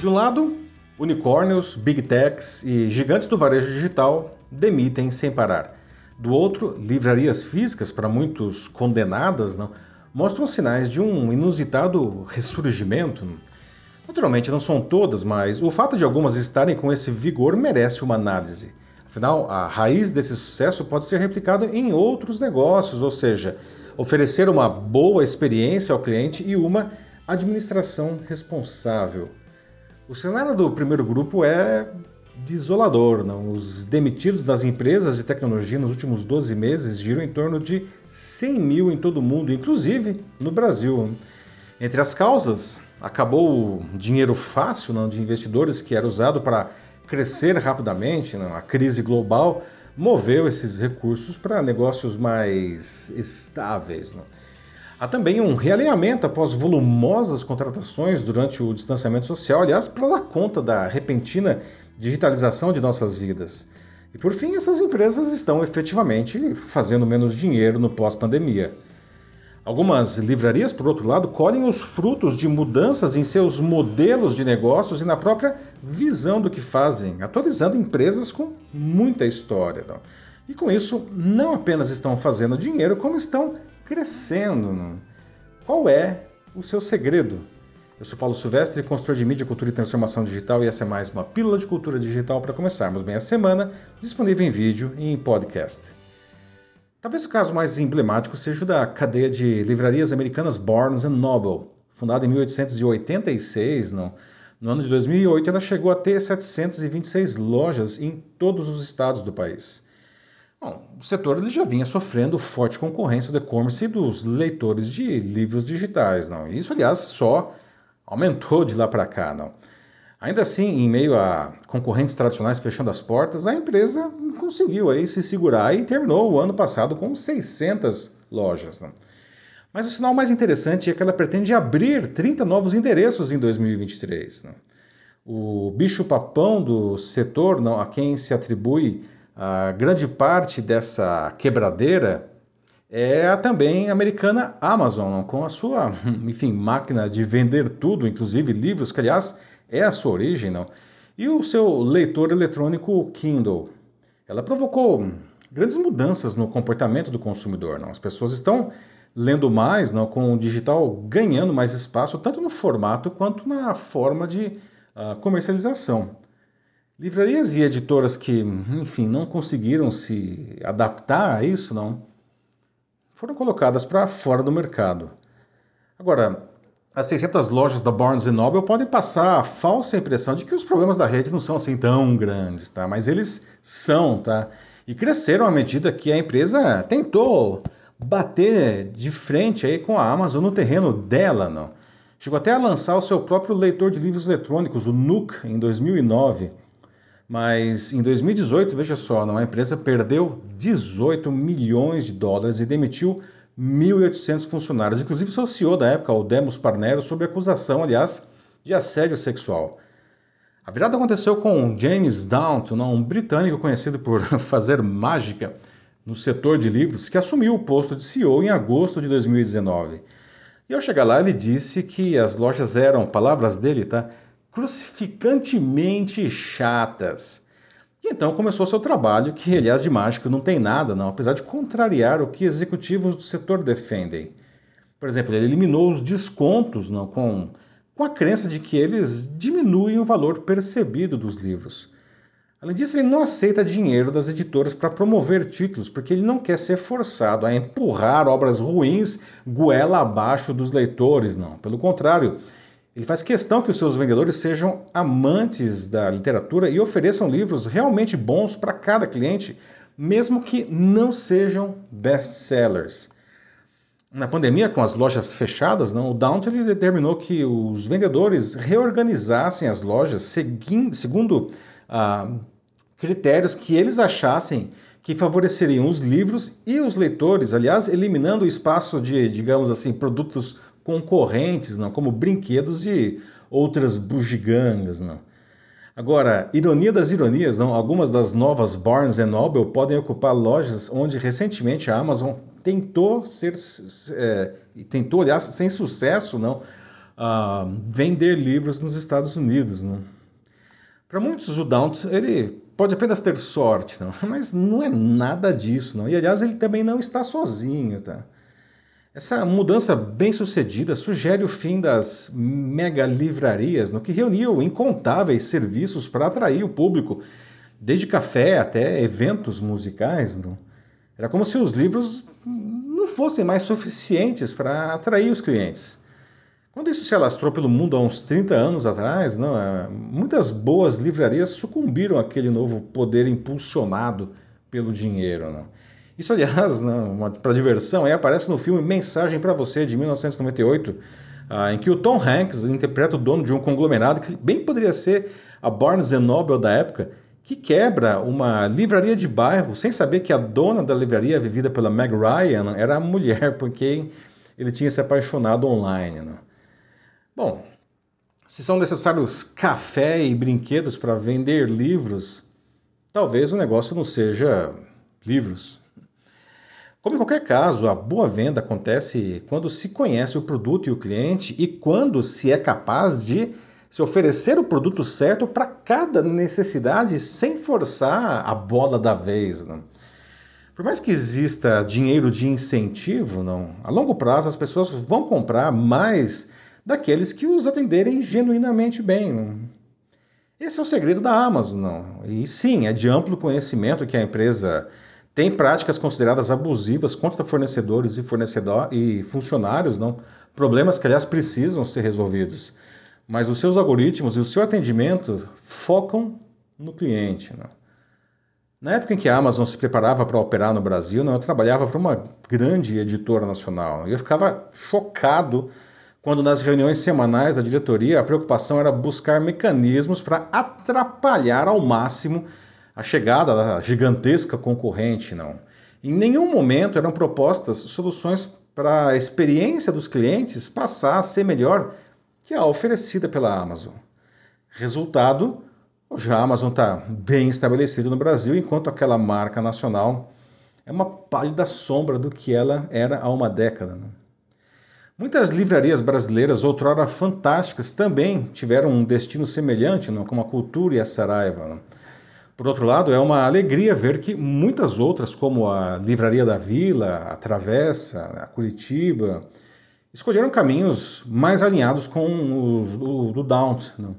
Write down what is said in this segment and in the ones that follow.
De um lado, unicórnios, big techs e gigantes do varejo digital demitem sem parar. Do outro, livrarias físicas, para muitos condenadas, não, mostram sinais de um inusitado ressurgimento. Naturalmente, não são todas, mas o fato de algumas estarem com esse vigor merece uma análise. Afinal, a raiz desse sucesso pode ser replicado em outros negócios, ou seja, oferecer uma boa experiência ao cliente e uma administração responsável. O cenário do primeiro grupo é desolador. Não? Os demitidos das empresas de tecnologia nos últimos 12 meses giram em torno de 100 mil em todo o mundo, inclusive no Brasil. Entre as causas, acabou o dinheiro fácil não, de investidores que era usado para crescer rapidamente, não? a crise global moveu esses recursos para negócios mais estáveis. Não? Há também um realinhamento após volumosas contratações durante o distanciamento social, aliás, para dar conta da repentina digitalização de nossas vidas. E por fim, essas empresas estão efetivamente fazendo menos dinheiro no pós-pandemia. Algumas livrarias, por outro lado, colhem os frutos de mudanças em seus modelos de negócios e na própria visão do que fazem, atualizando empresas com muita história. E com isso, não apenas estão fazendo dinheiro, como estão crescendo. Qual é o seu segredo? Eu sou Paulo Silvestre, consultor de mídia, cultura e transformação digital, e essa é mais uma pílula de cultura digital para começarmos bem a semana, disponível em vídeo e em podcast. Talvez o caso mais emblemático seja o da cadeia de livrarias americanas Barnes Noble. Fundada em 1886, não, no ano de 2008 ela chegou a ter 726 lojas em todos os estados do país. Bom, o setor ele já vinha sofrendo forte concorrência do e-commerce e dos leitores de livros digitais. Não? Isso, aliás, só aumentou de lá para cá. Não? Ainda assim, em meio a concorrentes tradicionais fechando as portas, a empresa conseguiu aí se segurar e terminou o ano passado com 600 lojas. Não? Mas o sinal mais interessante é que ela pretende abrir 30 novos endereços em 2023. Não? O bicho-papão do setor, não, a quem se atribui a grande parte dessa quebradeira é a também americana Amazon, com a sua, enfim, máquina de vender tudo, inclusive livros, que aliás é a sua origem, não? e o seu leitor eletrônico Kindle. Ela provocou grandes mudanças no comportamento do consumidor. Não? As pessoas estão lendo mais, não, com o digital ganhando mais espaço, tanto no formato quanto na forma de uh, comercialização. Livrarias e editoras que, enfim, não conseguiram se adaptar a isso, não, foram colocadas para fora do mercado. Agora, as 600 lojas da Barnes Noble podem passar a falsa impressão de que os problemas da rede não são assim tão grandes, tá? Mas eles são, tá? E cresceram à medida que a empresa tentou bater de frente aí com a Amazon no terreno dela, não? Chegou até a lançar o seu próprio leitor de livros eletrônicos, o Nook, em 2009. Mas em 2018, veja só, a empresa perdeu 18 milhões de dólares e demitiu 1.800 funcionários, inclusive CEO da época, o Demos Parnero, sob acusação, aliás, de assédio sexual. A virada aconteceu com James Downton, um britânico conhecido por fazer mágica no setor de livros, que assumiu o posto de CEO em agosto de 2019. E ao chegar lá, ele disse que as lojas eram, palavras dele, tá? Crucificantemente chatas. E então começou seu trabalho, que aliás de mágico não tem nada, não, apesar de contrariar o que executivos do setor defendem. Por exemplo, ele eliminou os descontos não, com, com a crença de que eles diminuem o valor percebido dos livros. Além disso, ele não aceita dinheiro das editoras para promover títulos, porque ele não quer ser forçado a empurrar obras ruins goela abaixo dos leitores, não. Pelo contrário, ele faz questão que os seus vendedores sejam amantes da literatura e ofereçam livros realmente bons para cada cliente, mesmo que não sejam best-sellers. Na pandemia, com as lojas fechadas, não, o Downton determinou que os vendedores reorganizassem as lojas segundo ah, critérios que eles achassem que favoreceriam os livros e os leitores, aliás, eliminando o espaço de, digamos assim, produtos concorrentes, não, como brinquedos e outras bugigangas, não. Agora, ironia das ironias, não, algumas das novas Barnes Noble podem ocupar lojas onde recentemente a Amazon tentou ser, é, tentou, aliás, sem sucesso, não, uh, vender livros nos Estados Unidos. Né? Para muitos, o Daunt ele pode apenas ter sorte, não? mas não é nada disso. Não? E aliás, ele também não está sozinho. Tá? Essa mudança bem sucedida sugere o fim das mega livrarias, no que reuniu incontáveis serviços para atrair o público, desde café até eventos musicais. Não? Era como se os livros não fossem mais suficientes para atrair os clientes. Quando isso se alastrou pelo mundo há uns 30 anos atrás, não, é, muitas boas livrarias sucumbiram àquele novo poder impulsionado pelo dinheiro. Não. Isso, aliás, para diversão, aí aparece no filme Mensagem para Você, de 1998, ah, em que o Tom Hanks interpreta o dono de um conglomerado que bem poderia ser a Barnes Noble da época, que quebra uma livraria de bairro sem saber que a dona da livraria, vivida pela Meg Ryan, era a mulher por quem ele tinha se apaixonado online. Não. Bom, se são necessários café e brinquedos para vender livros, talvez o negócio não seja livros. Como em qualquer caso, a boa venda acontece quando se conhece o produto e o cliente e quando se é capaz de se oferecer o produto certo para cada necessidade sem forçar a bola da vez. Por mais que exista dinheiro de incentivo, não, a longo prazo as pessoas vão comprar mais daqueles que os atenderem genuinamente bem. Não? Esse é o segredo da Amazon. Não? E sim, é de amplo conhecimento que a empresa tem práticas consideradas abusivas contra fornecedores e, fornecedor e funcionários, não? problemas que, aliás, precisam ser resolvidos. Mas os seus algoritmos e o seu atendimento focam no cliente. Não? Na época em que a Amazon se preparava para operar no Brasil, não, eu trabalhava para uma grande editora nacional e eu ficava chocado quando nas reuniões semanais da diretoria a preocupação era buscar mecanismos para atrapalhar ao máximo a chegada da gigantesca concorrente, não. Em nenhum momento eram propostas soluções para a experiência dos clientes passar a ser melhor que a oferecida pela Amazon. Resultado, hoje a Amazon está bem estabelecida no Brasil, enquanto aquela marca nacional é uma pálida sombra do que ela era há uma década. Não? Muitas livrarias brasileiras, outrora fantásticas, também tiveram um destino semelhante, não? como a Cultura e a Saraiva. Não? Por outro lado, é uma alegria ver que muitas outras, como a Livraria da Vila, a Travessa, a Curitiba, escolheram caminhos mais alinhados com os do, do. Não?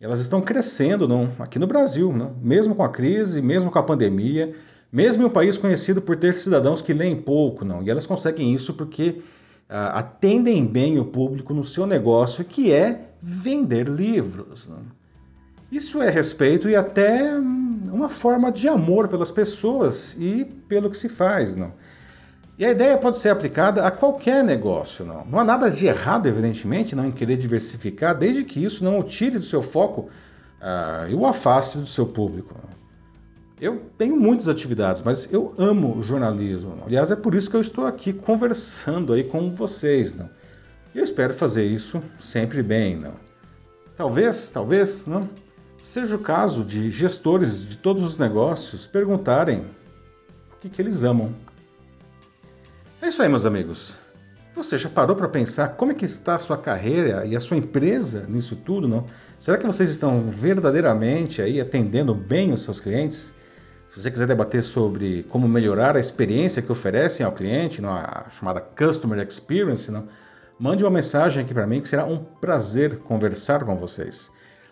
Elas estão crescendo não? aqui no Brasil, não? mesmo com a crise, mesmo com a pandemia, mesmo em um país conhecido por ter cidadãos que leem pouco. Não? E elas conseguem isso porque uh, atendem bem o público no seu negócio, que é vender livros. Né? Isso é respeito e até uma forma de amor pelas pessoas e pelo que se faz. Não? E a ideia pode ser aplicada a qualquer negócio. Não, não há nada de errado, evidentemente, não em querer diversificar, desde que isso não o tire do seu foco uh, e o afaste do seu público. Eu tenho muitas atividades, mas eu amo jornalismo. Aliás, é por isso que eu estou aqui conversando aí com vocês, não? Eu espero fazer isso sempre bem, não? Talvez, talvez, não? Seja o caso de gestores de todos os negócios perguntarem o que, que eles amam. É isso aí, meus amigos. Você já parou para pensar como é que está a sua carreira e a sua empresa nisso tudo, não? Será que vocês estão verdadeiramente aí atendendo bem os seus clientes? Se você quiser debater sobre como melhorar a experiência que oferecem ao cliente, a chamada Customer Experience, não, mande uma mensagem aqui para mim que será um prazer conversar com vocês.